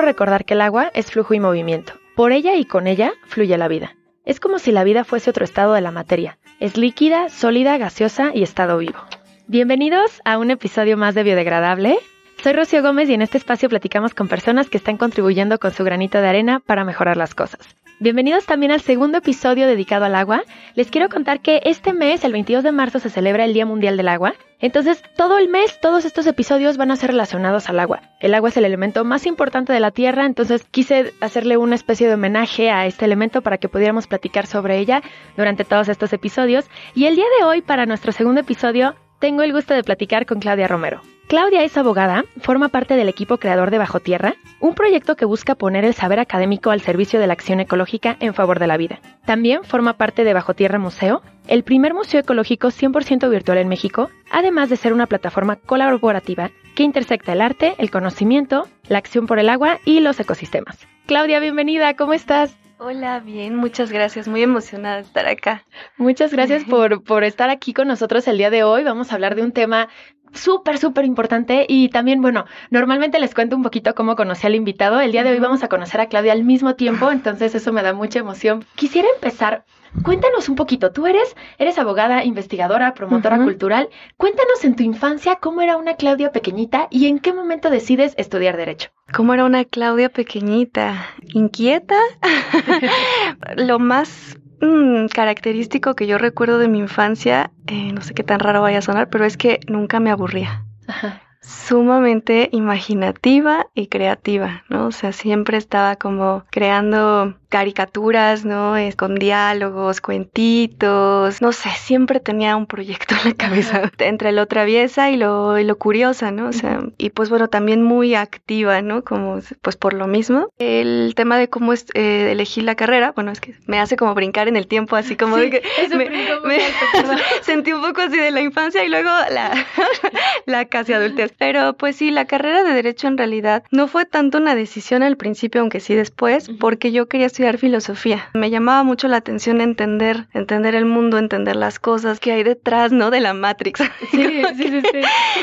recordar que el agua es flujo y movimiento. Por ella y con ella fluye la vida. Es como si la vida fuese otro estado de la materia. Es líquida, sólida, gaseosa y estado vivo. Bienvenidos a un episodio más de Biodegradable. Soy Rocío Gómez y en este espacio platicamos con personas que están contribuyendo con su granito de arena para mejorar las cosas. Bienvenidos también al segundo episodio dedicado al agua. Les quiero contar que este mes, el 22 de marzo, se celebra el Día Mundial del Agua. Entonces, todo el mes, todos estos episodios van a ser relacionados al agua. El agua es el elemento más importante de la Tierra, entonces quise hacerle una especie de homenaje a este elemento para que pudiéramos platicar sobre ella durante todos estos episodios. Y el día de hoy, para nuestro segundo episodio, tengo el gusto de platicar con Claudia Romero. Claudia es abogada, forma parte del equipo creador de Bajo Tierra, un proyecto que busca poner el saber académico al servicio de la acción ecológica en favor de la vida. También forma parte de Bajo Tierra Museo, el primer museo ecológico 100% virtual en México, además de ser una plataforma colaborativa que intersecta el arte, el conocimiento, la acción por el agua y los ecosistemas. Claudia, bienvenida, ¿cómo estás? Hola, bien, muchas gracias, muy emocionada de estar acá. Muchas gracias por, por estar aquí con nosotros el día de hoy. Vamos a hablar de un tema súper, súper importante. Y también, bueno, normalmente les cuento un poquito cómo conocí al invitado. El día de hoy vamos a conocer a Claudia al mismo tiempo, entonces eso me da mucha emoción. Quisiera empezar. Cuéntanos un poquito, tú eres, eres abogada, investigadora, promotora cultural. Cuéntanos en tu infancia cómo era una Claudia pequeñita y en qué momento decides estudiar Derecho. ¿Cómo era una Claudia pequeñita? ¿Inquieta? Lo más Mm, característico que yo recuerdo de mi infancia, eh, no sé qué tan raro vaya a sonar, pero es que nunca me aburría. Sumamente imaginativa y creativa, ¿no? O sea, siempre estaba como creando caricaturas, ¿no? Es con diálogos, cuentitos, no sé, siempre tenía un proyecto en la cabeza entre lo traviesa y lo, y lo curiosa, ¿no? O sea, y pues bueno, también muy activa, ¿no? Como pues por lo mismo. El tema de cómo es, eh, elegí la carrera, bueno, es que me hace como brincar en el tiempo, así como de que me, sentí un poco así de la infancia y luego la, la casi adultez. Pero pues sí, la carrera de derecho en realidad no fue tanto una decisión al principio, aunque sí después, porque yo quería estudiar filosofía. Me llamaba mucho la atención entender, entender el mundo, entender las cosas que hay detrás, ¿no? De la Matrix. Sí, sí, sí, sí.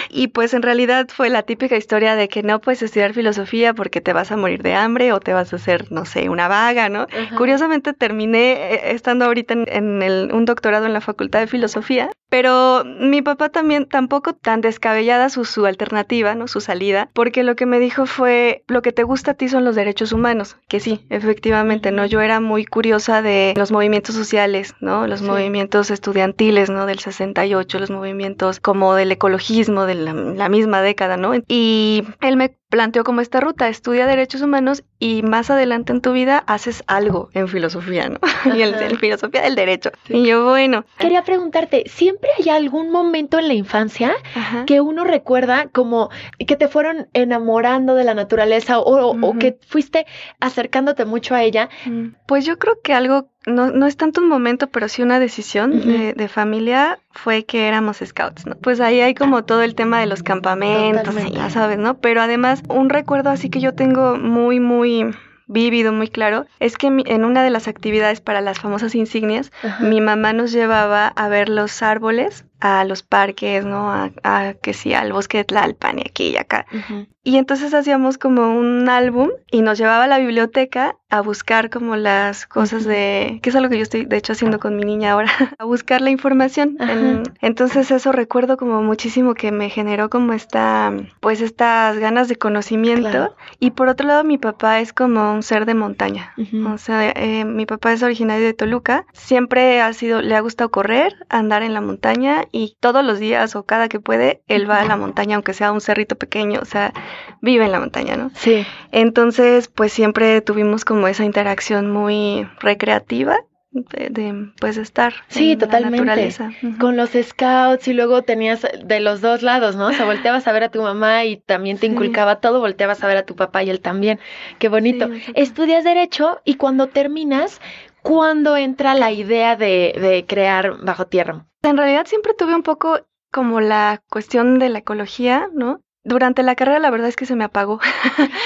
Y pues en realidad fue la típica historia de que no puedes estudiar filosofía porque te vas a morir de hambre o te vas a hacer, no sé, una vaga, ¿no? Curiosamente terminé eh, estando ahorita en, el, un doctorado en la Facultad de Filosofía, pero mi papá también tampoco tan descabellada su, su alternativa, ¿no? Su salida, porque lo que me dijo fue, lo que te gusta a ti son los derechos humanos, que sí, efectivamente ¿no? Yo era muy curiosa de los movimientos sociales, ¿no? Los movimientos estudiantiles, ¿no? Del 68, los movimientos como del ecologismo de la, misma década, ¿no? Y él me planteó como esta ruta, estudia derechos humanos y más adelante en tu vida haces algo en filosofía, ¿no? y en, filosofía del derecho. Y yo, bueno. Quería preguntarte, ¿siempre hay algún momento en la infancia que uno recuerda como que te fueron enamorando de la naturaleza o, o que fuiste acercándote mucho a ella? Mm. Pues yo creo que algo no, no es tanto un momento, pero sí una decisión de, familia fue que éramos scouts, ¿no? Pues ahí hay como todo el tema de los campamentos, ya sabes, ¿no? Pero además, un recuerdo así que yo tengo muy, muy vívido, muy claro, es que en una de las actividades para las famosas insignias, mi mamá nos llevaba a ver los árboles a los parques, ¿no? A, que sí, al bosque de Tlalpan y aquí y acá. Y entonces hacíamos como un álbum y nos llevaba a la biblioteca a buscar como las cosas de, que es algo que yo estoy de hecho haciendo con mi niña ahora, a buscar la información. entonces eso recuerdo como muchísimo que me generó como esta, pues estas ganas de conocimiento. Y por otro lado mi papá es como un ser de montaña. O sea, eh, mi papá es originario de Toluca, siempre ha sido, le ha gustado correr, andar en la montaña y todos los días o cada que puede, él va a la montaña, aunque sea un cerrito pequeño, o sea, vive en la montaña, ¿no? Sí. Entonces, pues siempre tuvimos como esa interacción muy recreativa de, pues estar sí totalmente la naturaleza. con los scouts y luego tenías de los dos lados no o sea volteabas a ver a tu mamá y también te inculcaba todo volteabas a ver a tu papá y él también. Qué bonito. Estudias derecho y cuando terminas ¿cuándo entra la idea de, de crear bajo tierra en realidad siempre tuve un poco como la cuestión de la ecología, ¿no? Durante la carrera la verdad es que se me apagó.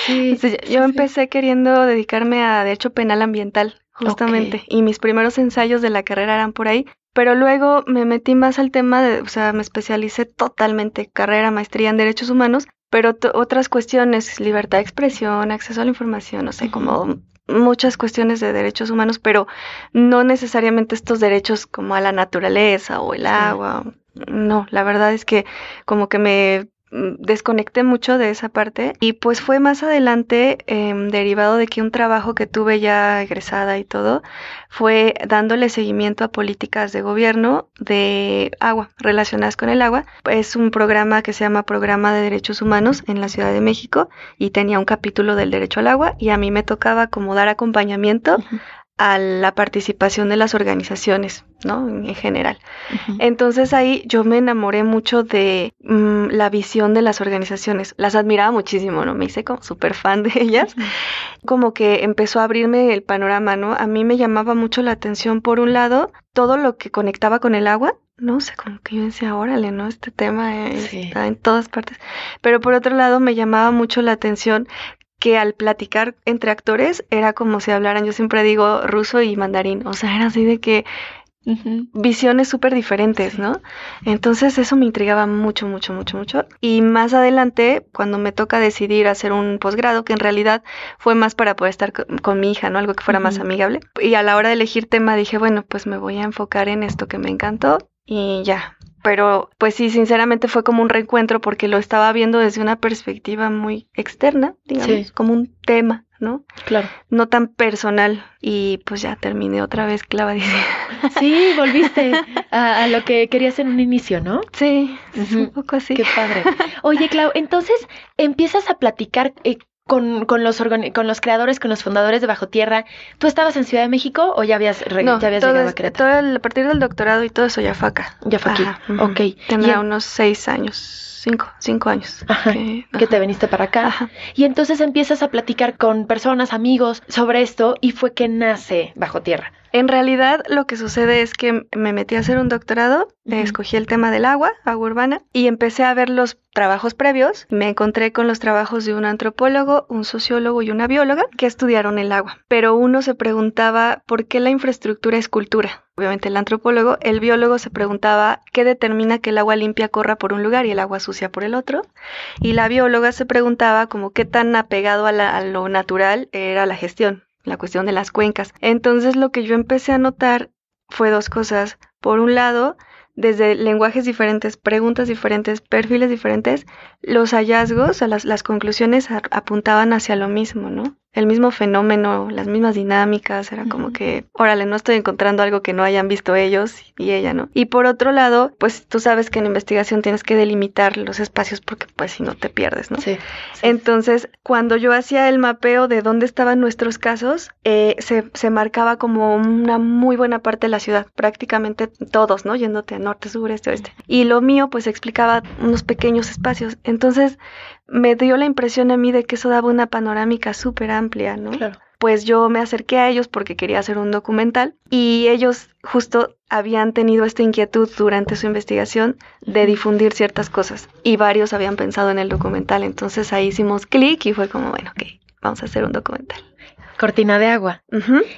Sí, yo empecé queriendo dedicarme a derecho penal ambiental, justamente, y mis primeros ensayos de la carrera eran por ahí. Pero luego me metí más al tema de, o sea, me especialicé totalmente, carrera, maestría en derechos humanos, pero otras cuestiones, libertad de expresión, acceso a la información, no sé, como muchas cuestiones de derechos humanos, pero no necesariamente estos derechos como a la naturaleza o el agua. No, la verdad es que como que me desconecté mucho de esa parte y pues fue más adelante em, derivado de que un trabajo que tuve ya egresada y todo fue dándole seguimiento a políticas de gobierno de agua relacionadas con el agua. Es un programa que se llama Programa de Derechos Humanos en la Ciudad de México y tenía un capítulo del derecho al agua y a mí me tocaba como dar acompañamiento a la participación de las organizaciones, ¿no? En general. Entonces ahí yo me enamoré mucho de mm, la visión de las organizaciones. Las admiraba muchísimo, ¿no? Me hice como súper fan de ellas. Como que empezó a abrirme el panorama, ¿no? A mí me llamaba mucho la atención, por un lado, todo lo que conectaba con el agua. No sé, como que yo decía, órale, ¿no? Este tema está en todas partes. Pero por otro lado, me llamaba mucho la atención que al platicar entre actores era como si hablaran, yo siempre digo ruso y mandarín, o sea, era así de que visiones súper diferentes, ¿no? Entonces eso me intrigaba mucho, mucho, mucho, mucho. Y más adelante, cuando me toca decidir hacer un posgrado, que en realidad fue más para poder estar con, mi hija, ¿no? Algo que fuera más amigable. Y a la hora de elegir tema dije, bueno, pues me voy a enfocar en esto que me encantó y ya, pero pues sí, sinceramente fue como un reencuentro porque lo estaba viendo desde una perspectiva muy externa, digamos, como un tema, ¿no? Claro. No tan personal y pues ya terminé otra vez clavadísima. Sí, volviste a, lo que querías en un inicio, ¿no? Sí, es un poco así. Qué padre. Oye, Clau, entonces empiezas a platicar eh, con, con, los con los creadores, con los fundadores de Bajo Tierra. ¿Tú estabas en Ciudad de México o ya habías, ya habías llegado a Querétaro? a partir del doctorado y todo eso ya fue acá. Ya fue aquí. Ok. Tendría unos seis años, cinco, cinco años. Ajá. Que, te viniste para acá. Y entonces empiezas a platicar con personas, amigos sobre esto y fue que nace Bajo Tierra. En realidad lo que sucede es que me metí a hacer un doctorado, escogí el tema del agua, agua urbana, y empecé a ver los trabajos previos. Me encontré con los trabajos de un antropólogo, un sociólogo y una bióloga que estudiaron el agua. Pero uno se preguntaba por qué la infraestructura es cultura. Obviamente el antropólogo, el biólogo se preguntaba qué determina que el agua limpia corra por un lugar y el agua sucia por el otro. Y la bióloga se preguntaba como qué tan apegado a, a lo natural era la gestión la cuestión de las cuencas. Entonces lo que yo empecé a notar fue dos cosas. Por un lado, desde lenguajes diferentes, preguntas diferentes, perfiles diferentes, los hallazgos, o las conclusiones apuntaban hacia lo mismo, ¿no? El mismo fenómeno, las mismas dinámicas, era como que, órale, no estoy encontrando algo que no hayan visto ellos y ella, ¿no? Y por otro lado, pues tú sabes que en investigación tienes que delimitar los espacios porque pues si no te pierdes, ¿no? Sí. Entonces, cuando yo hacía el mapeo de dónde estaban nuestros casos, eh, se, se marcaba como una muy buena parte de la ciudad, prácticamente todos, ¿no? Yéndote a norte, sur, este, oeste. Y lo mío, pues explicaba unos pequeños espacios. Entonces, me dio la impresión a mí de que eso daba una panorámica súper amplia, ¿no? Claro. Pues yo me acerqué a ellos porque quería hacer un documental y ellos justo habían tenido esta inquietud durante su investigación de difundir ciertas cosas y varios habían pensado en el documental. Entonces ahí hicimos clic y fue como, bueno, ok, vamos a hacer un documental. Cortina de Agua.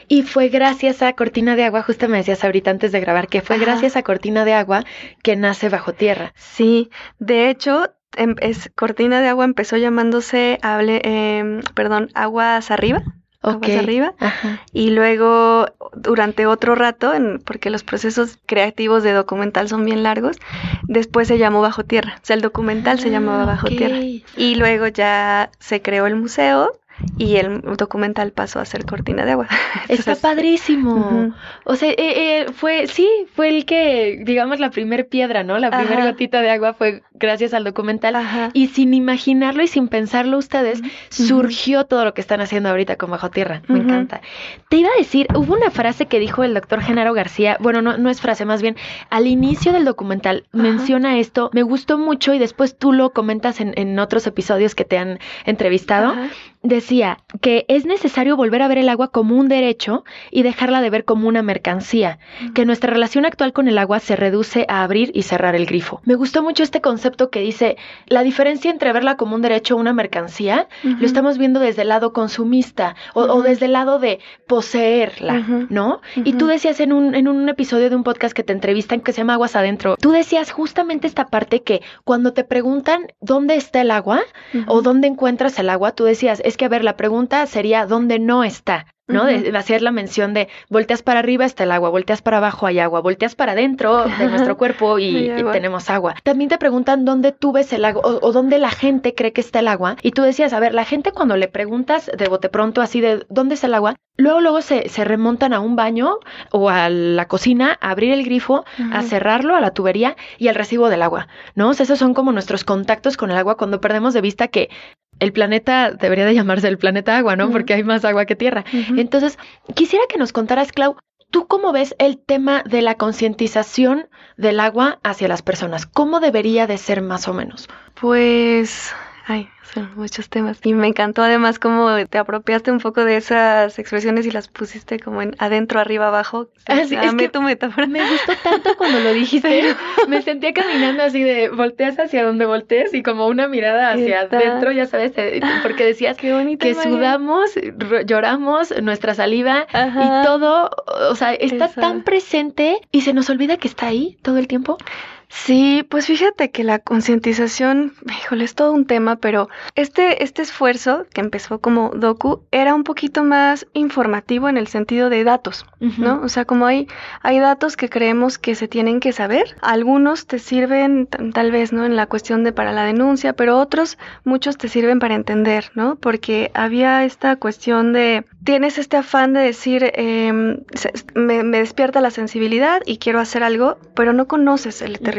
Y fue gracias a Cortina de Agua, justo me decías ahorita antes de grabar, que fue gracias a Cortina de Agua que nace Bajo Tierra. Sí, de hecho, es, Cortina de Agua empezó llamándose, hable, eh, perdón, Aguas Arriba. Aguas Arriba. Y luego, durante otro rato, en, porque los procesos creativos de documental son bien largos, después se llamó Bajo Tierra. O sea, el documental se llamaba ah, Bajo Tierra. Y luego ya se creó el museo y el documental pasó a ser cortina de agua. Está padrísimo. O sea, eh, eh, fue, sí, fue el que, digamos, la primer piedra, ¿no? La primera gotita de agua fue gracias al documental. Y sin imaginarlo y sin pensarlo ustedes, surgió todo lo que están haciendo ahorita con Bajo Tierra. Me encanta. Te iba a decir, hubo una frase que dijo el doctor Genaro García, bueno, no, no es frase, más bien, al inicio del documental menciona esto, me gustó mucho y después tú lo comentas en, en otros episodios que te han entrevistado decía que es necesario volver a ver el agua como un derecho y dejarla de ver como una mercancía, que nuestra relación actual con el agua se reduce a abrir y cerrar el grifo. Me gustó mucho este concepto concepto que dice, la diferencia entre verla como un derecho o una mercancía, lo estamos viendo desde el lado consumista o, desde el lado de poseerla, ¿no? Y tú decías en un, en un episodio de un podcast que te entrevistan que se llama Aguas Adentro, tú decías justamente esta parte que cuando te preguntan dónde está el agua o dónde encuentras el agua, tú decías, es que a ver, la pregunta sería dónde no está. ¿No? de, hacer la mención de volteas para arriba está el agua, volteas para abajo hay agua, volteas para adentro de nuestro cuerpo y, tenemos agua. También te preguntan dónde tú ves el agua o, dónde la gente cree que está el agua. Y tú decías, a ver, la gente cuando le preguntas de bote pronto así de dónde está el agua, luego luego se, se remontan a un baño o a la cocina, a abrir el grifo, a cerrarlo a la tubería y al recibo del agua, ¿no? O sea, esos son como nuestros contactos con el agua cuando perdemos de vista que el planeta debería de llamarse el planeta agua, ¿no? Porque hay más agua que tierra. Entonces, quisiera que nos contaras, Clau, ¿tú cómo ves el tema de la concientización del agua hacia las personas? ¿Cómo debería de ser más o menos? Pues, ay, muchos temas. Y me encantó además cómo te apropiaste un poco de esas expresiones y las pusiste como en adentro, arriba, abajo. Así, es que tu metáfora. Me gustó tanto cuando lo dijiste. me sentía caminando así de volteas hacia donde voltees y como una mirada hacia adentro, ya sabes, porque decías que sudamos, lloramos, nuestra saliva y todo, o sea, está tan presente y se nos olvida que está ahí todo el tiempo. Sí, pues fíjate que la concientización, híjole, es todo un tema, pero este, este esfuerzo que empezó como docu era un poquito más informativo en el sentido de datos, ¿no? O sea, como hay, hay datos que creemos que se tienen que saber, algunos te sirven tal vez, ¿no? En la cuestión de para la denuncia, pero otros, muchos te sirven para entender, ¿no? Porque había esta cuestión de, tienes este afán de decir, me, me, despierta la sensibilidad y quiero hacer algo, pero no conoces el territorio,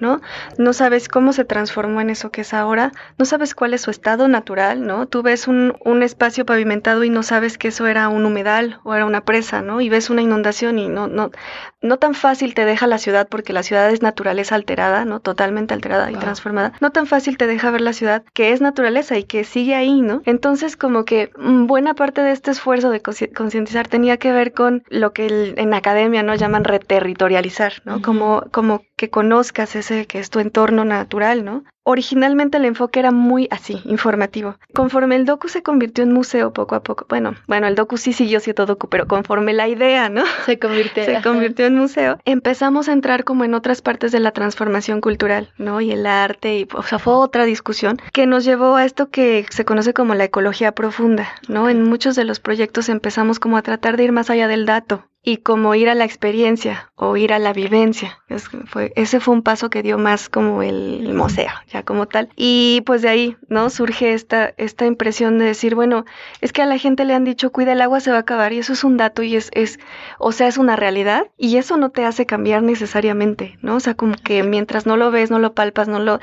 ¿no? No sabes cómo se transformó en eso que es ahora, no sabes cuál es su estado natural, ¿no? Tú ves un, un espacio pavimentado y no sabes que eso era un humedal o era una presa, ¿no? Y ves una inundación y no, no, no tan fácil te deja la ciudad porque la ciudad es naturaleza alterada, ¿no? Totalmente alterada y transformada. No tan fácil te deja ver la ciudad que es naturaleza y que sigue ahí, ¿no? Entonces como que mm, buena parte de este esfuerzo de concientizar tenía que ver con lo que en academia no llaman reterritorializar, ¿no? Como como que conozcas ese que es tu entorno natural, ¿no? Originalmente el enfoque era muy así, informativo. Conforme el docu se convirtió en museo poco a poco, bueno, bueno, el docu sí siguió siendo docu, pero conforme la idea, ¿no? Se convirtió, se convirtió en museo, empezamos a entrar como en otras partes de la transformación cultural, ¿no? Y el arte, y o sea, fue otra discusión que nos llevó a esto que se conoce como la ecología profunda, ¿no? En muchos de los proyectos empezamos como a tratar de ir más allá del dato, y como ir a la experiencia o ir a la vivencia. fue, ese fue un paso que dio más como el, museo, ya como tal. Y pues de ahí, ¿no? Surge esta, esta impresión de decir, bueno, es que a la gente le han dicho, cuida el agua, se va a acabar, y eso es un dato y es, es, o sea, es una realidad, y eso no te hace cambiar necesariamente, ¿no? O sea, como que mientras no lo ves, no lo palpas, no lo,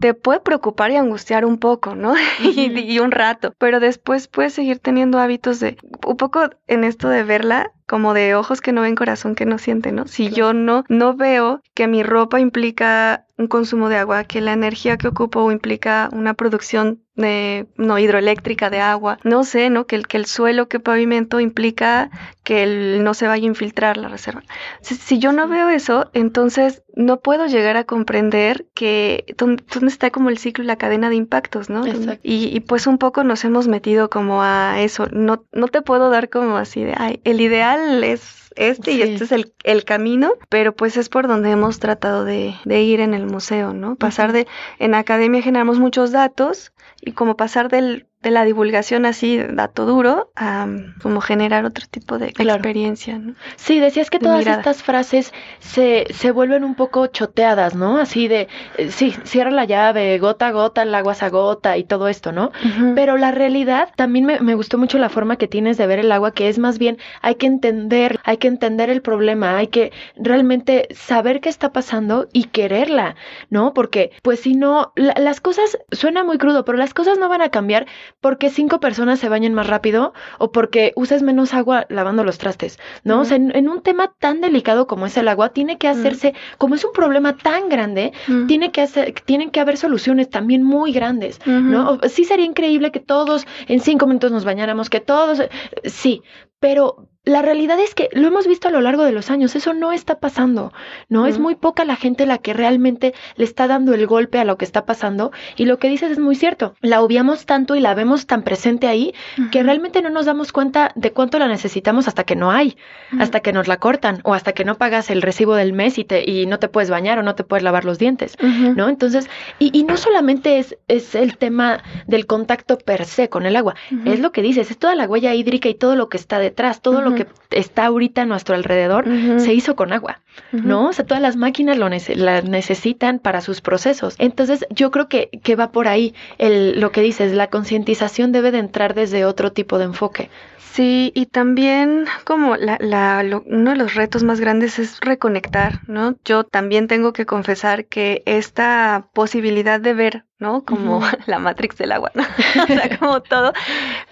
te puede preocupar y angustiar un poco, ¿no? y, y un rato, pero después puedes seguir teniendo hábitos de, un poco en esto de verla, como de ojos que no ven, corazón que no siente, ¿no? Si yo no, no veo que mi ropa implica un consumo de agua, que la energía que ocupo implica una producción de, no hidroeléctrica de agua, no sé, ¿no? Que el, que el suelo que pavimento implica que el, no se vaya a infiltrar la reserva. Si, yo no veo eso, entonces no puedo llegar a comprender que dónde, está como el ciclo y la cadena de impactos, ¿no? Y, y, pues un poco nos hemos metido como a eso. No, no te puedo dar como así de, ay, el ideal es este y este es el, el, camino, pero pues es por donde hemos tratado de, de ir en el museo, ¿no? Pasar de, en academia generamos muchos datos y como pasar del de la divulgación así, dato duro, a como generar otro tipo de experiencia. ¿no? Sí, decías que todas estas frases se, se vuelven un poco choteadas, ¿no? Así de, eh, sí, cierra la llave, gota a gota, el agua se agota y todo esto, ¿no? Pero la realidad, también me, me gustó mucho la forma que tienes de ver el agua, que es más bien, hay que entender, hay que entender el problema, hay que realmente saber qué está pasando y quererla, ¿no? Porque, pues si no, las cosas, suena muy crudo, pero las cosas no van a cambiar porque cinco personas se bañen más rápido o porque uses menos agua lavando los trastes, ¿no? O sea, en, un tema tan delicado como es el agua, tiene que hacerse, como es un problema tan grande, tiene que hacer, tienen que haber soluciones también muy grandes, ¿no? Sí sería increíble que todos en cinco minutos nos bañáramos, que todos, sí, pero la realidad es que lo hemos visto a lo largo de los años, eso no está pasando, ¿no? Es muy poca la gente la que realmente le está dando el golpe a lo que está pasando y lo que dices es muy cierto, la obviamos tanto y la vemos tan presente ahí que realmente no nos damos cuenta de cuánto la necesitamos hasta que no hay, hasta que nos la cortan o hasta que no pagas el recibo del mes y, te, y no te puedes bañar o no te puedes lavar los dientes, ¿no? Entonces, y, y, no solamente es, es el tema del contacto per se con el agua, es lo que dices, es toda la huella hídrica y todo lo que está detrás, todo lo que está ahorita a nuestro alrededor se hizo con agua, ¿no? O sea, todas las máquinas lo las necesitan para sus procesos. Entonces, yo creo que, que va por ahí el, lo que dices, la concientización debe de entrar desde otro tipo de enfoque. Sí, y también como la, la, uno de los retos más grandes es reconectar, ¿no? Yo también tengo que confesar que esta posibilidad de ver ¿no? Como la Matrix del agua, ¿no? o sea, como todo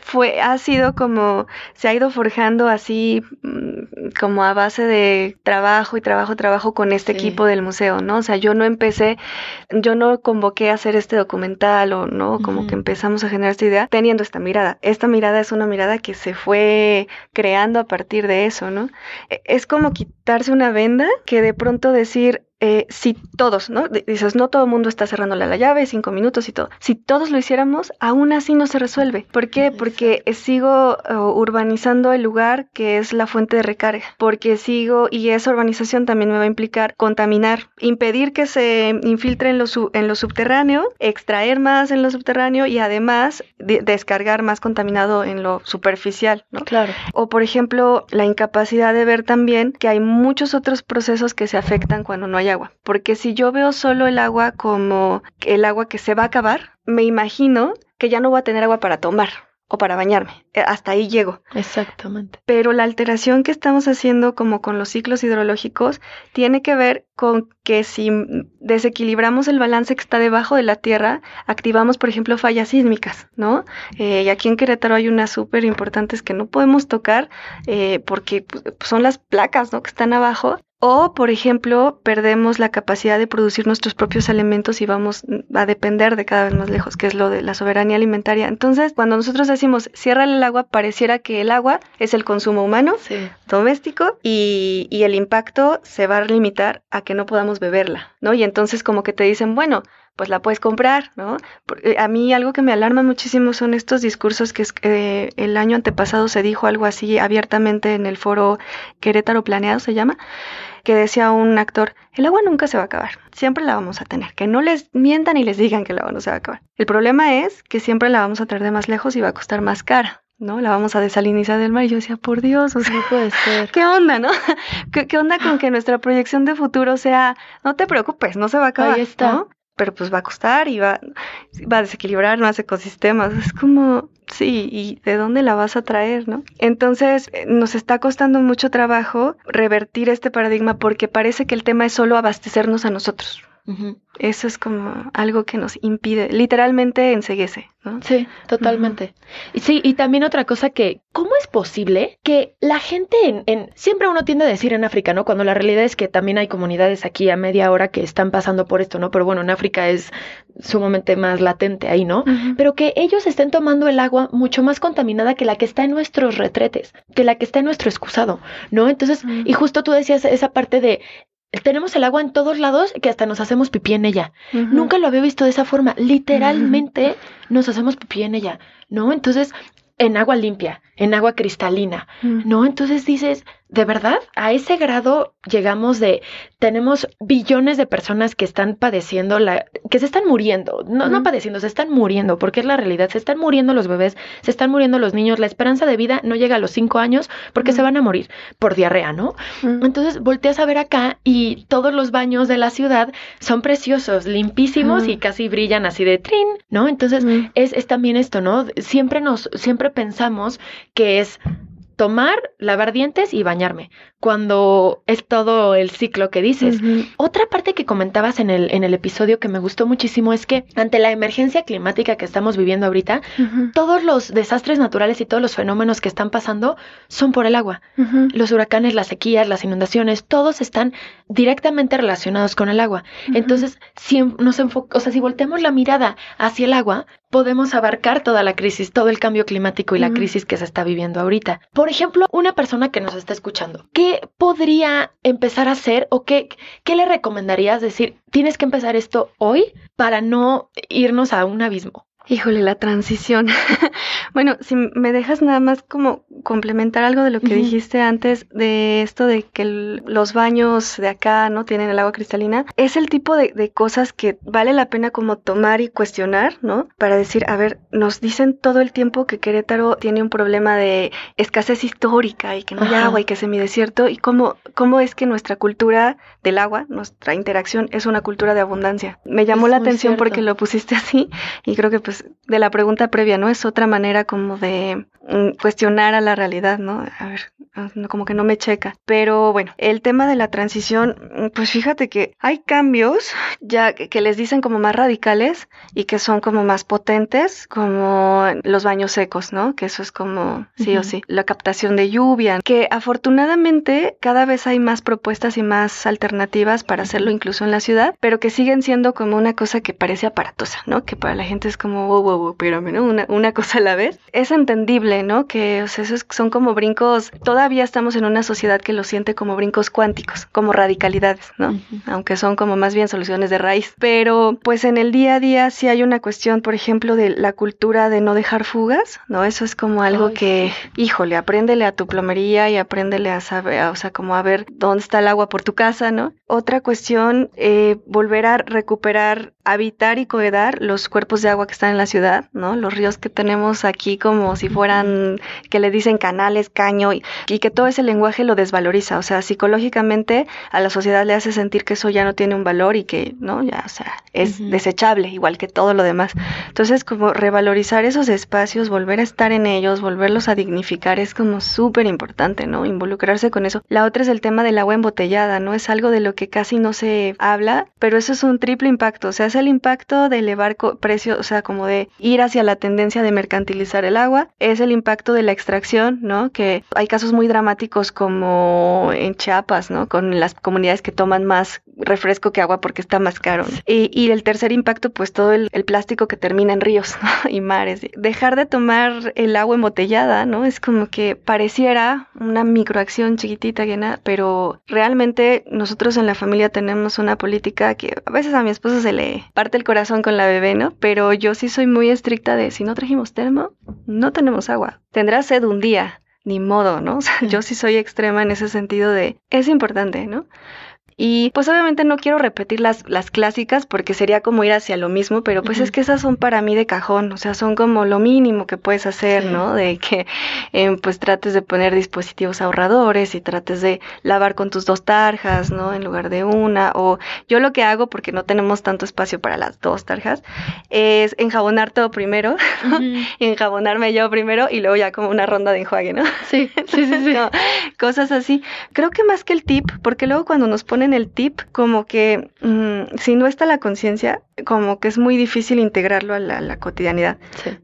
fue, ha sido como, se ha ido forjando así mm, como a base de trabajo y trabajo, trabajo con este equipo del museo, ¿no? O sea, yo no empecé, yo no convoqué a hacer este documental o, ¿no? Como que empezamos a generar esta idea teniendo esta mirada. Esta mirada es una mirada que se fue creando a partir de eso, ¿no? E, es como quitarse una venda que de pronto decir, eh, si todos, ¿no? Dices, no todo el mundo está cerrándole la llave, cinco minutos y todo. Si todos lo hiciéramos, aún así no se resuelve. ¿Por qué? Porque sigo uh, urbanizando el lugar que es la fuente de recarga. Porque sigo, y esa urbanización también me va a implicar contaminar, impedir que se infiltre en lo, en lo subterráneo, extraer más en lo subterráneo y además descargar más contaminado en lo superficial, ¿no? Claro. O por ejemplo, la incapacidad de ver también que hay muchos otros procesos que se afectan cuando no hay agua. Porque si yo veo solo el agua como el agua que se va a acabar, me imagino que ya no voy a tener agua para tomar o para bañarme. Eh, hasta ahí llego. Exactamente. Pero la alteración que estamos haciendo como con los ciclos hidrológicos tiene que ver con que si desequilibramos el balance que está debajo de la Tierra, activamos, por ejemplo, fallas sísmicas, ¿no? Eh, y aquí en Querétaro hay unas súper importantes que no podemos tocar eh, porque pues, son las placas, ¿no? Que están abajo o, por ejemplo, perdemos la capacidad de producir nuestros propios alimentos y vamos a depender de cada vez más lejos, que es lo de la soberanía alimentaria. Entonces, cuando nosotros decimos cierra el agua, pareciera que el agua es el consumo humano, doméstico, y, y el impacto se va a limitar a que no podamos beberla, ¿no? Y entonces como que te dicen, bueno, pues la puedes comprar, ¿no? Eh, a mí algo que me alarma muchísimo son estos discursos que eh, el año antepasado se dijo algo así abiertamente en el foro Querétaro Planeado, se llama, que decía un actor, el agua nunca se va a acabar, siempre la vamos a tener, que no les mientan y les digan que el agua no se va a acabar. El problema es que siempre la vamos a traer de más lejos y va a costar más cara. ¿no? La vamos a desalinizar del mar. Y yo decía, por Dios, o sea, no puede ser. ¿Qué onda, no? ¿Qué, onda con que nuestra proyección de futuro sea, no te preocupes, no se va a acabar? Ahí está pero pues va a costar y va, va a desequilibrar más ecosistemas. Es como, sí, ¿y de dónde la vas a traer, no? Entonces, eh, nos está costando mucho trabajo revertir este paradigma porque parece que el tema es solo abastecernos a nosotros. Eso es como algo que nos impide, literalmente enseguece, ¿no? Sí, totalmente. y sí, y también otra cosa que, ¿cómo es posible que la gente en, en, siempre uno tiende a decir en África, ¿no? Cuando la realidad es que también hay comunidades aquí a media hora que están pasando por esto, ¿no? Pero bueno, en África es sumamente más latente ahí, ¿no? Pero que ellos estén tomando el agua mucho más contaminada que la que está en nuestros retretes, que la que está en nuestro excusado, ¿no? Entonces, y justo tú decías esa parte de tenemos el agua en todos lados que hasta nos hacemos pipí en ella. Nunca lo había visto de esa forma. Literalmente nos hacemos pipí en ella, ¿no? Entonces, en agua limpia, en agua cristalina, ¿no? Entonces dices, de verdad, a ese grado llegamos de, tenemos billones de personas que están padeciendo, la, que se están muriendo, no, no padeciendo, se están muriendo, porque es la realidad, se están muriendo los bebés, se están muriendo los niños, la esperanza de vida no llega a los cinco años porque se van a morir por diarrea, ¿no? Entonces volteas a ver acá y todos los baños de la ciudad son preciosos, limpísimos y casi brillan así de trin, ¿no? Entonces es, es también esto, ¿no? Siempre nos, siempre pensamos que es tomar, lavar dientes y bañarme, cuando es todo el ciclo que dices. Otra parte que comentabas en el, en el episodio que me gustó muchísimo es que ante la emergencia climática que estamos viviendo ahorita, todos los desastres naturales y todos los fenómenos que están pasando son por el agua. Los huracanes, las sequías, las inundaciones, todos están directamente relacionados con el agua. Entonces, si nos o sea, si volteamos la mirada hacia el agua, podemos abarcar toda la crisis, todo el cambio climático y la crisis que se está viviendo ahorita. Por ejemplo, una persona que nos está escuchando, ¿qué podría empezar a hacer o qué, qué le recomendarías decir? Tienes que empezar esto hoy para no irnos a un abismo. Híjole, la transición. bueno, si me dejas nada más como complementar algo de lo que dijiste antes de esto de que los baños de acá no tienen el agua cristalina, es el tipo de, de, cosas que vale la pena como tomar y cuestionar, ¿no? Para decir, a ver, nos dicen todo el tiempo que Querétaro tiene un problema de escasez histórica y que no hay agua y que es semidesierto y cómo, cómo es que nuestra cultura del agua, nuestra interacción es una cultura de abundancia. Me llamó la atención porque lo pusiste así y creo que pues pues, de la pregunta previa, ¿no? Es otra manera como de mm, cuestionar a la realidad, ¿no? A ver, como que no me checa. Pero bueno, el tema de la transición, mm, pues fíjate que hay cambios ya que les dicen como más radicales y que son como más potentes, como los baños secos, ¿no? Que eso es como sí o sí, la captación de lluvia, que afortunadamente cada vez hay más propuestas y más alternativas para hacerlo incluso en la ciudad, pero que siguen siendo como una cosa que parece aparatosa, ¿no? Que para la gente es como wow, wow, wow, pero ¿no? Una, una cosa a la vez. Es entendible, ¿no? Que o sea, esos son como brincos, todavía estamos en una sociedad que lo siente como brincos cuánticos, como radicalidades, ¿no? Aunque son como más bien soluciones de raíz. Pero pues en el día a día sí hay una cuestión, por ejemplo, de la cultura de no dejar fugas, ¿no? Eso es como algo que, híjole, apréndele a tu plomería y apréndele a saber, o sea, como a ver dónde está el agua por tu casa, ¿no? Otra cuestión, eh, volver a recuperar, habitar y coedar los cuerpos de agua que están en la ciudad, ¿no? Los ríos que tenemos aquí como si fueran, que le dicen canales, caño, y, que todo ese lenguaje lo desvaloriza, o sea, psicológicamente a la sociedad le hace sentir que eso ya no tiene un valor y que, ¿no? Ya, o sea, es desechable, igual que todo lo demás. Entonces, como revalorizar esos espacios, volver a estar en ellos, volverlos a dignificar, es como súper importante, ¿no? Involucrarse con eso. La otra es el tema del agua embotellada, ¿no? Es algo de lo que casi no se habla, pero eso es un triple impacto, o sea, el impacto de elevar precios, o sea, como de ir hacia la tendencia de mercantilizar el agua, es el impacto de la extracción, ¿no? Que hay casos muy dramáticos como en Chiapas, ¿no? Con las comunidades que toman más refresco que agua porque está más caro. Y, el tercer impacto, pues todo el, plástico que termina en ríos y mares. Dejar de tomar el agua embotellada, ¿no? Es como que pareciera una microacción chiquitita, pero realmente nosotros en la familia tenemos una política que a veces a mi esposo se le parte el corazón con la bebé, ¿no? Pero yo sí soy muy estricta de si no trajimos termo, no tenemos agua. Tendrá sed un día, ni modo, ¿no? O sea, yo sí soy extrema en ese sentido de es importante, ¿no? Y pues obviamente no quiero repetir las, las clásicas porque sería como ir hacia lo mismo, pero pues es que esas son para mí de cajón, o sea, son como lo mínimo que puedes hacer, ¿no? De que eh, pues trates de poner dispositivos ahorradores y trates de lavar con tus dos tarjas, ¿no? En lugar de una. O yo lo que hago, porque no tenemos tanto espacio para las dos tarjas, es enjabonar todo primero, enjabonarme yo primero y luego ya como una ronda de enjuague, ¿no? Sí, sí, sí, sí. cosas así. Creo que más que el tip, porque luego cuando nos ponen en el tip como que mm, si no está la conciencia, como que es muy difícil integrarlo a la, cotidianidad.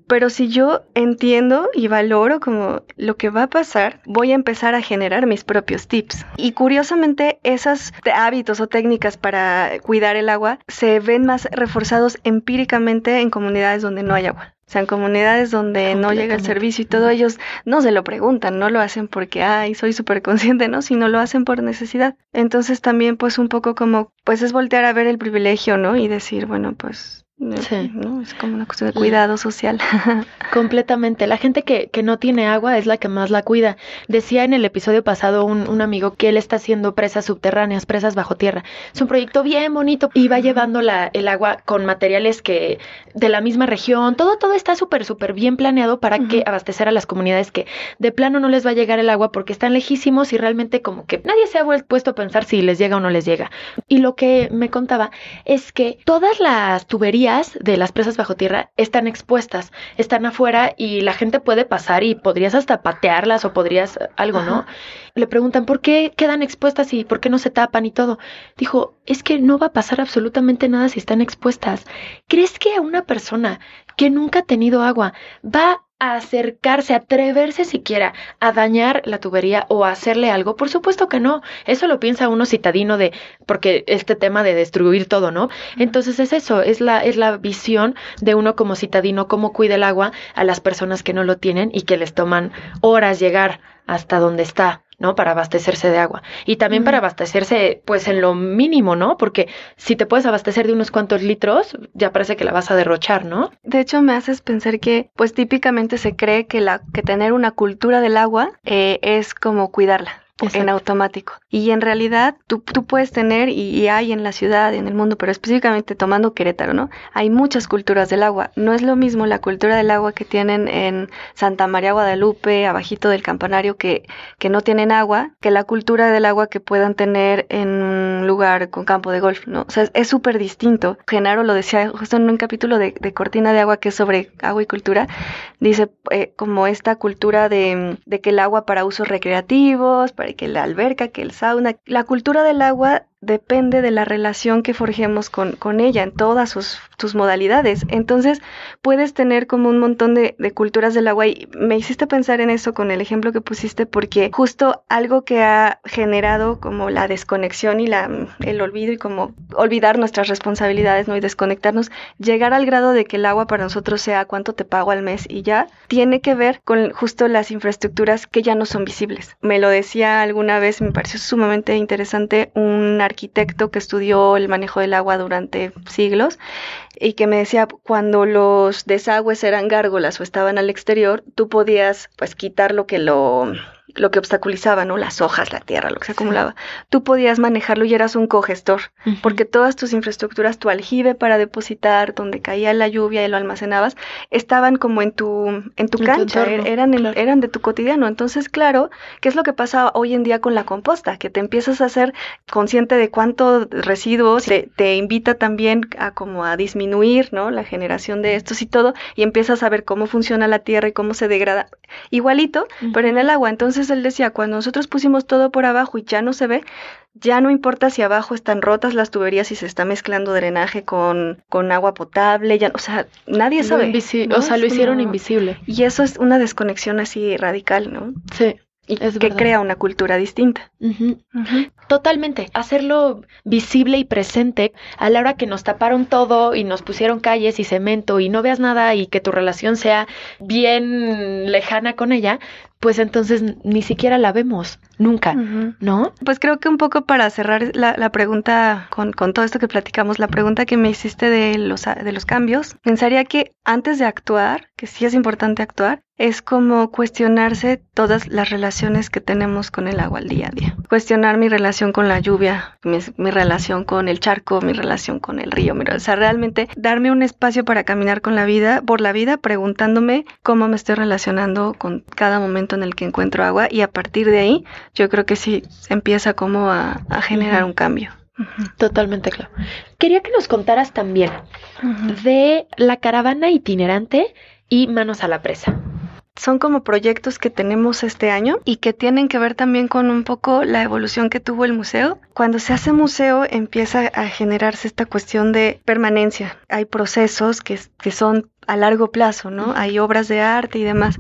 Pero si yo entiendo y valoro como lo que va a pasar, voy a empezar a generar mis propios tips. Y curiosamente, esos hábitos o técnicas para cuidar el agua se ven más reforzados empíricamente en comunidades donde no hay agua. O sea, en comunidades donde no llega el servicio y todo, ellos no se lo preguntan, no lo hacen porque, ay, soy súper consciente, ¿no? Sino lo hacen por necesidad. Entonces también, pues, un poco como, pues es voltear a ver el privilegio, ¿no? Y decir, bueno, pues Sí. ¿no? Es como una cuestión de cuidado social. Completamente. La gente que, que, no tiene agua es la que más la cuida. Decía en el episodio pasado un, un, amigo que él está haciendo presas subterráneas, presas bajo tierra. Es un proyecto bien bonito y va llevando la, el agua con materiales que de la misma región. Todo, todo está súper, súper bien planeado para que abastecer a las comunidades que de plano no les va a llegar el agua porque están lejísimos y realmente como que nadie se ha puesto a pensar si les llega o no les llega. Y lo que me contaba es que todas las tuberías de las presas bajo tierra están expuestas, están afuera y la gente puede pasar y podrías hasta patearlas o podrías algo, ¿no? Le preguntan por qué quedan expuestas y por qué no se tapan y todo. Dijo, es que no va a pasar absolutamente nada si están expuestas. ¿Crees que a una persona que nunca ha tenido agua va a acercarse, atreverse siquiera a dañar la tubería o a hacerle algo? Por supuesto que no. Eso lo piensa uno citadino de, porque este tema de destruir todo, ¿no? Entonces es eso, es la, es la visión de uno como citadino, cómo cuida el agua a las personas que no lo tienen y que les toman horas llegar hasta donde está. ¿No? Para abastecerse de agua. Y también para abastecerse, pues en lo mínimo, ¿no? Porque si te puedes abastecer de unos cuantos litros, ya parece que la vas a derrochar, ¿no? De hecho, me haces pensar que, pues típicamente se cree que, la, que tener una cultura del agua eh, es como cuidarla en automático. Y en realidad tú, tú puedes tener, y, hay en la ciudad, en el mundo, pero específicamente tomando Querétaro, ¿no? Hay muchas culturas del agua. No es lo mismo la cultura del agua que tienen en Santa María Guadalupe, abajito del campanario, que, que no tienen agua, que la cultura del agua que puedan tener en un lugar con campo de golf, ¿no? O sea, es súper distinto. Genaro lo decía justo en un capítulo de, de, Cortina de Agua que es sobre agua y cultura. Dice eh, como esta cultura de, de que el agua para usos recreativos, para que la alberca, que el sauna, la cultura del agua depende de la relación que forjemos con, con ella en todas sus, sus, modalidades. Entonces, puedes tener como un montón de, de, culturas del agua y me hiciste pensar en eso con el ejemplo que pusiste porque justo algo que ha generado como la desconexión y la, el olvido y como olvidar nuestras responsabilidades, ¿no? Y desconectarnos, llegar al grado de que el agua para nosotros sea cuánto te pago al mes y ya, tiene que ver con justo las infraestructuras que ya no son visibles. Me lo decía alguna vez, me pareció sumamente interesante un arquitecto que estudió el manejo del agua durante siglos y que me decía cuando los desagües eran gárgolas o estaban al exterior, tú podías pues quitar lo que lo lo que obstaculizaba, ¿no? Las hojas, la tierra, lo que se acumulaba. Tú podías manejarlo y eras un cogestor, porque todas tus infraestructuras, tu aljibe para depositar, donde caía la lluvia y lo almacenabas, estaban como en tu, en tu cancha, er, eran, eran de tu cotidiano. Entonces, claro, ¿qué es lo que pasa hoy en día con la composta? Que te empiezas a ser consciente de cuánto residuos, te, te invita también a como a disminuir, ¿no? La generación de estos y todo, y empiezas a ver cómo funciona la tierra y cómo se degrada. Igualito, pero en el agua. Entonces, él decía, cuando nosotros pusimos todo por abajo y ya no se ve, ya no importa si abajo están rotas las tuberías y se está mezclando drenaje con, con agua potable, ya, o sea, nadie sabe. O sea, lo hicieron invisible. Y eso es una desconexión así radical, ¿no? Sí y que crea una cultura distinta. Totalmente. Hacerlo visible y presente a la hora que nos taparon todo y nos pusieron calles y cemento y no veas nada y que tu relación sea bien lejana con ella, pues entonces ni siquiera la vemos, nunca, ¿no? Pues creo que un poco para cerrar la, la pregunta con, con, todo esto que platicamos, la pregunta que me hiciste de los, de los cambios, pensaría que antes de actuar, que sí es importante actuar, es como cuestionarse todas las relaciones que tenemos con el agua al día a día. Cuestionar mi relación con la lluvia, mi, mi relación con el charco, mi relación con el río. o sea, realmente darme un espacio para caminar con la vida, por la vida, preguntándome cómo me estoy relacionando con cada momento en el que encuentro agua y a partir de ahí yo creo que sí empieza como a, generar un cambio. Totalmente claro. Quería que nos contaras también de la caravana itinerante y manos a la presa. Son como proyectos que tenemos este año y que tienen que ver también con un poco la evolución que tuvo el museo. Cuando se hace museo empieza a generarse esta cuestión de permanencia. Hay procesos que, que son a largo plazo, ¿no? Hay obras de arte y demás.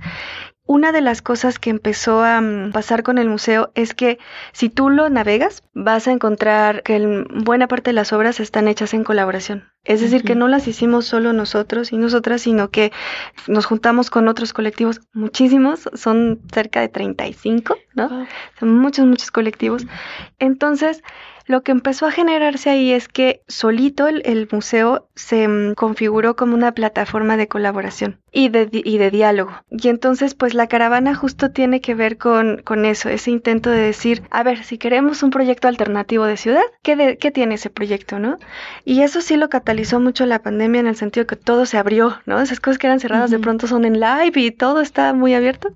Una de las cosas que empezó a mm, pasar con el museo es que si tú lo navegas, vas a encontrar que buena parte de las obras están hechas en colaboración. Es decir, que no las hicimos solo nosotros y nosotras, sino que nos juntamos con otros colectivos, muchísimos, son cerca de 35, ¿no? Son muchos, muchos colectivos. Entonces, lo que empezó a generarse ahí es que solito el, museo se mm, configuró como una plataforma de colaboración y de, y de diálogo. Y entonces, pues la caravana justo tiene que ver con, con eso, ese intento de decir, a ver, si queremos un proyecto alternativo de ciudad, ¿qué, qué tiene ese proyecto, no? Y eso sí lo catalizó mucho la pandemia en el sentido que todo se abrió, ¿no? Esas cosas que eran cerradas de pronto son en live y todo está muy abierto.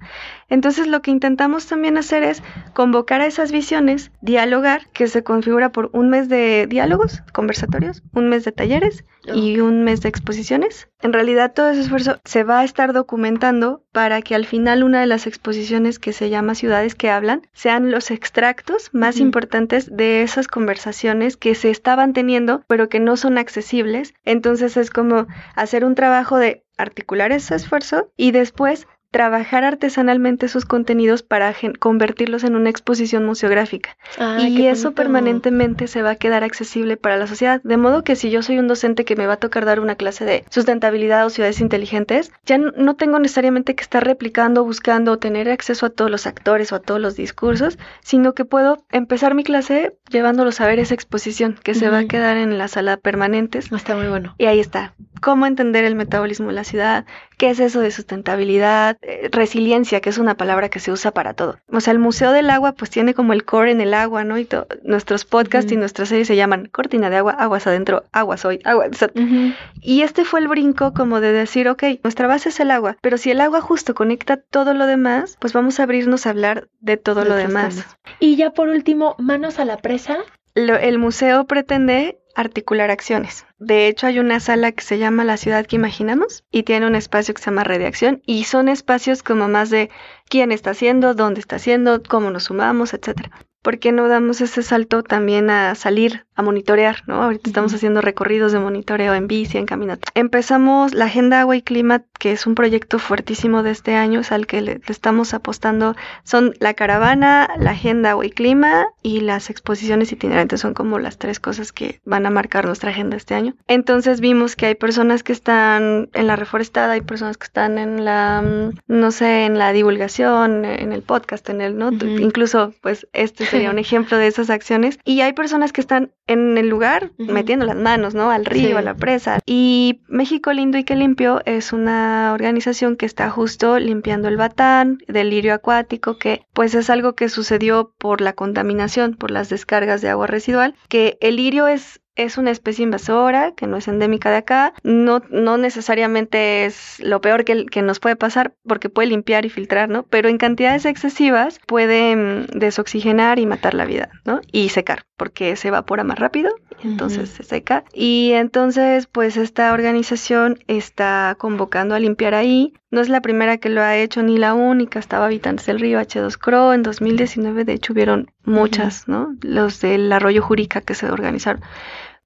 Entonces lo que intentamos también hacer es convocar a esas visiones, dialogar, que se configura por un mes de diálogos, conversatorios, un mes de talleres y un mes de exposiciones. En realidad todo ese esfuerzo se va a estar documentando para que al final una de las exposiciones que se llama Ciudades que hablan sean los extractos más importantes de esas conversaciones que se estaban teniendo pero que no son accesibles. Entonces es como hacer un trabajo de articular ese esfuerzo y después trabajar artesanalmente sus contenidos para convertirlos en una exposición museográfica. Ay, y eso bonito. permanentemente se va a quedar accesible para la sociedad. De modo que si yo soy un docente que me va a tocar dar una clase de sustentabilidad o ciudades inteligentes, ya no tengo necesariamente que estar replicando, buscando o tener acceso a todos los actores o a todos los discursos, sino que puedo empezar mi clase llevándolos a ver esa exposición que se va a quedar en la sala permanentes. Está muy bueno. Y ahí está. Cómo entender el metabolismo de la ciudad, qué es eso de sustentabilidad, eh, resiliencia, que es una palabra que se usa para todo. O sea, el Museo del Agua pues tiene como el core en el agua, ¿no? Y nuestros podcasts y nuestras series se llaman Cortina de Agua, Aguas Adentro, Aguas Hoy, Agua... o sea, y este fue el brinco como de decir, ok, nuestra base es el agua, pero si el agua justo conecta todo lo demás, pues vamos a abrirnos a hablar de todo De lo demás. temas. Y ya por último, manos a la presa. Lo- el museo pretende articular acciones. De hecho, hay una sala que se llama La Ciudad que Imaginamos y tiene un espacio que se llama Red de Acción y son espacios como más de quién está haciendo, dónde está haciendo, cómo nos sumamos, etcétera. ¿Por qué no damos ese salto también a salir a monitorear, ¿no? Ahorita estamos haciendo recorridos de monitoreo en bici, en caminata. Empezamos la Agenda Agua y Clima, que es un proyecto fuertísimo de este año, es al que le, le estamos apostando. Son la caravana, la Agenda Agua y Clima y las exposiciones itinerantes. Son como las tres cosas que van a marcar nuestra agenda este año. Entonces vimos que hay personas que están en la reforestada, hay personas que están en la, mm, no sé, en la divulgación, en el podcast, en el, ¿no? Incluso, pues, este sería un ejemplo de esas acciones. Y hay personas que están en el lugar metiendo las manos, ¿no? Al río, Sí. a la presa. Y México Lindo y que Limpio es una organización que está justo limpiando el batán, del lirio acuático, que pues es algo que sucedió por la contaminación, por las descargas de agua residual, que el lirio es es una especie invasora que no es endémica de acá, no, no necesariamente es lo peor que, que nos puede pasar porque puede limpiar y filtrar, ¿no? Pero en cantidades excesivas puede desoxigenar y matar la vida, ¿no? Y secar, porque se evapora más rápido, y entonces se seca. Y entonces, pues esta organización está convocando a limpiar ahí. No es la primera que lo ha hecho ni la única, estaba Habitantes del Río H2CRO. En 2019, de hecho, hubieron muchas, ¿no? Los del Arroyo Jurica que se organizaron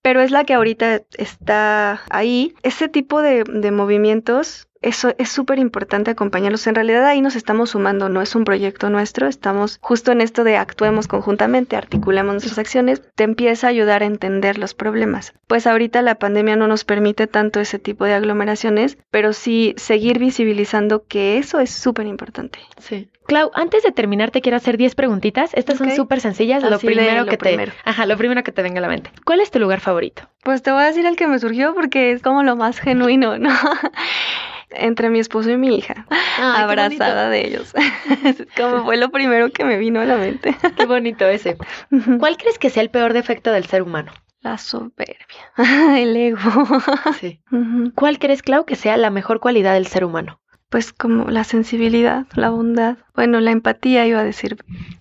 pero es la que ahorita está ahí. Ese tipo de, de movimientos, eso es súper importante acompañarlos. En realidad ahí nos estamos sumando, no es un proyecto nuestro, estamos justo en esto de actuemos conjuntamente, articulemos nuestras acciones, te empieza a ayudar a entender los problemas. Pues ahorita la pandemia no nos permite tanto ese tipo de aglomeraciones, pero sí seguir visibilizando que eso es súper importante. Sí. Clau, antes de terminar te quiero hacer 10 preguntitas. Estas son súper sencillas. lo Así primero lo que primero. te, ajá, lo primero que te venga a la mente. ¿Cuál es tu lugar favorito? Pues te voy a decir el que me surgió porque es como lo más genuino, ¿no? Entre mi esposo y mi hija, abrazada de ellos. como fue lo primero que me vino a la mente. Qué bonito ese. ¿Cuál crees que sea el peor defecto del ser humano? La soberbia, el ego. Sí. ¿Cuál crees, Clau, que sea la mejor cualidad del ser humano? Pues como la sensibilidad, la bondad, bueno, la empatía iba a decir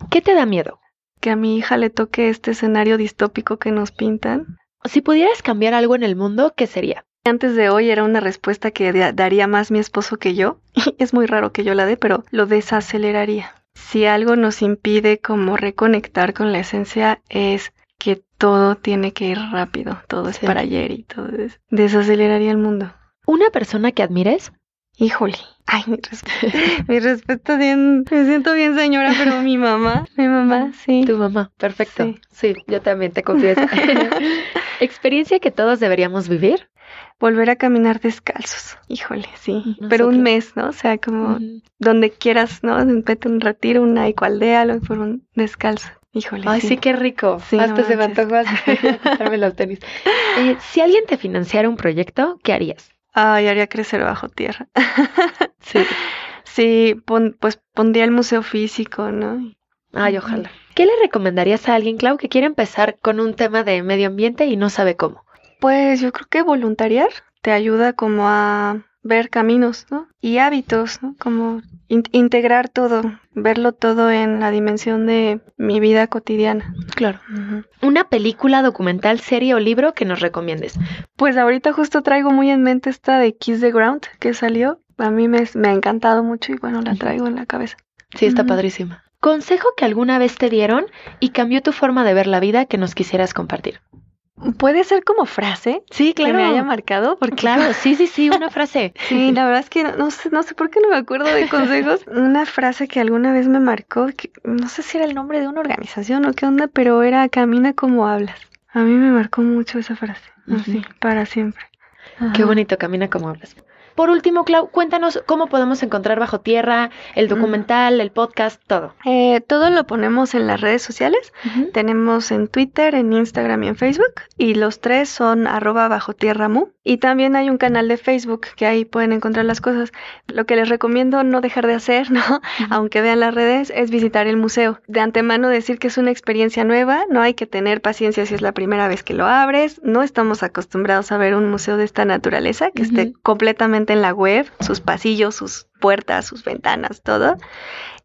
¿Qué te da miedo? que a mi hija le toque este escenario distópico que nos pintan. Si pudieras cambiar algo en el mundo, ¿qué sería? Antes de hoy era una respuesta que da- daría más mi esposo que yo. Es muy raro que yo la dé, pero lo desaceleraría. Si algo nos impide como reconectar con la esencia es que todo tiene que ir rápido, todo es Sí. para ayer y todo es... Desaceleraría el mundo. ¿Una persona que admires? Híjole. Ay, mi respeto. mi respeto bien... Me siento bien señora, pero mi mamá, mi mamá, sí. Tu mamá. Perfecto. Sí. Sí, yo también te confieso. ¿Experiencia que todos deberíamos vivir? Volver a caminar descalzos. Híjole, sí. Nosotros. Pero un mes, ¿no? O sea, como... Donde quieras, ¿no? Vete un retiro, una ecualdea, lo por un descalzo. Híjole. Ay, sí, qué rico. Sí, Hasta no se me antojó quitarme los tenis. Eh, si alguien te financiara un proyecto, ¿qué harías? Ay, haría crecer bajo tierra. Sí. Sí, pon- pues pondría el museo físico, ¿no? Ay, ojalá. ¿Qué le recomendarías a alguien, Clau, que quiere empezar con un tema de medio ambiente y no sabe cómo? Pues yo creo que voluntariar te ayuda como a ver caminos, ¿no? Y hábitos, ¿no? Como in- integrar todo, verlo todo en la dimensión de mi vida cotidiana. Claro. Una película, documental, serie o libro que nos recomiendes. Pues ahorita justo traigo muy en mente esta de Kiss the Ground que salió. A mí me, me ha encantado mucho y bueno, la traigo en la cabeza. Sí, está padrísima. Consejo que alguna vez te dieron y cambió tu forma de ver la vida que nos quisieras compartir. Puede ser como frase. Sí, claro. Que me haya marcado. Porque... Claro, sí, sí, sí, una frase. sí, la verdad es que no, sé, no sé por qué no me acuerdo de consejos. una frase que alguna vez me marcó, que no sé si era el nombre de una organización o qué onda, pero era camina como hablas. A mí me marcó mucho esa frase. Así, para siempre. Qué bonito, camina como hablas. Por último, Clau, cuéntanos cómo podemos encontrar Bajo Tierra, el mm. documental, el podcast, todo. Eh, todo lo ponemos en las redes sociales. Tenemos en Twitter, en Instagram y en Facebook. Y los tres son arroba bajo tierra mu. Y también hay un canal de Facebook que ahí pueden encontrar las cosas. Lo que les recomiendo no dejar de hacer, ¿no? Aunque vean las redes, es visitar el museo. De antemano decir que es una experiencia nueva, no hay que tener paciencia si es la primera vez que lo abres. No estamos acostumbrados a ver un museo de esta naturaleza que esté completamente en la web, sus pasillos, sus puertas, sus ventanas, todo.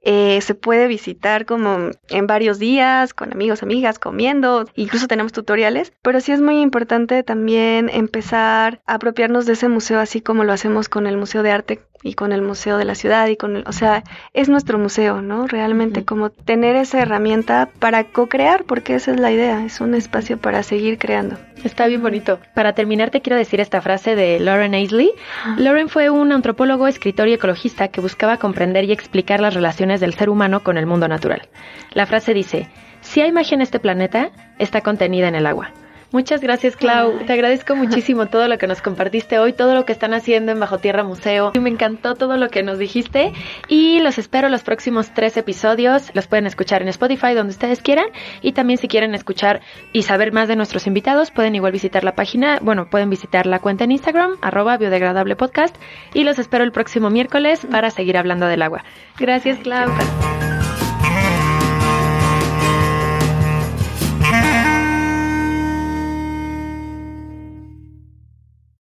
Eh, se puede visitar como en varios días, con amigos, amigas, comiendo, incluso tenemos tutoriales, pero sí es muy importante también empezar a apropiarnos de ese museo así como lo hacemos con el Museo de Arte y con el Museo de la Ciudad y con el, o sea, es nuestro museo, ¿no? Realmente como tener esa herramienta para co-crear, porque esa es la idea, es un espacio para seguir creando. Está bien bonito. Para terminar te quiero decir esta frase de Lauren Aisley. Lauren fue un antropólogo, escritor y ecologista que buscaba comprender y explicar las relaciones del ser humano con el mundo natural. La frase dice, si hay magia en este planeta, está contenida en el agua. Muchas gracias, Clau. Te agradezco muchísimo todo lo que nos compartiste hoy, todo lo que están haciendo en Bajo Tierra Museo. Me encantó todo lo que nos dijiste y los espero los próximos tres episodios. Los pueden escuchar en Spotify donde ustedes quieran y también si quieren escuchar y saber más de nuestros invitados pueden igual visitar la página, bueno, pueden visitar la cuenta en Instagram, arroba biodegradable podcast y los espero el próximo miércoles para seguir hablando del agua. Gracias, Clau.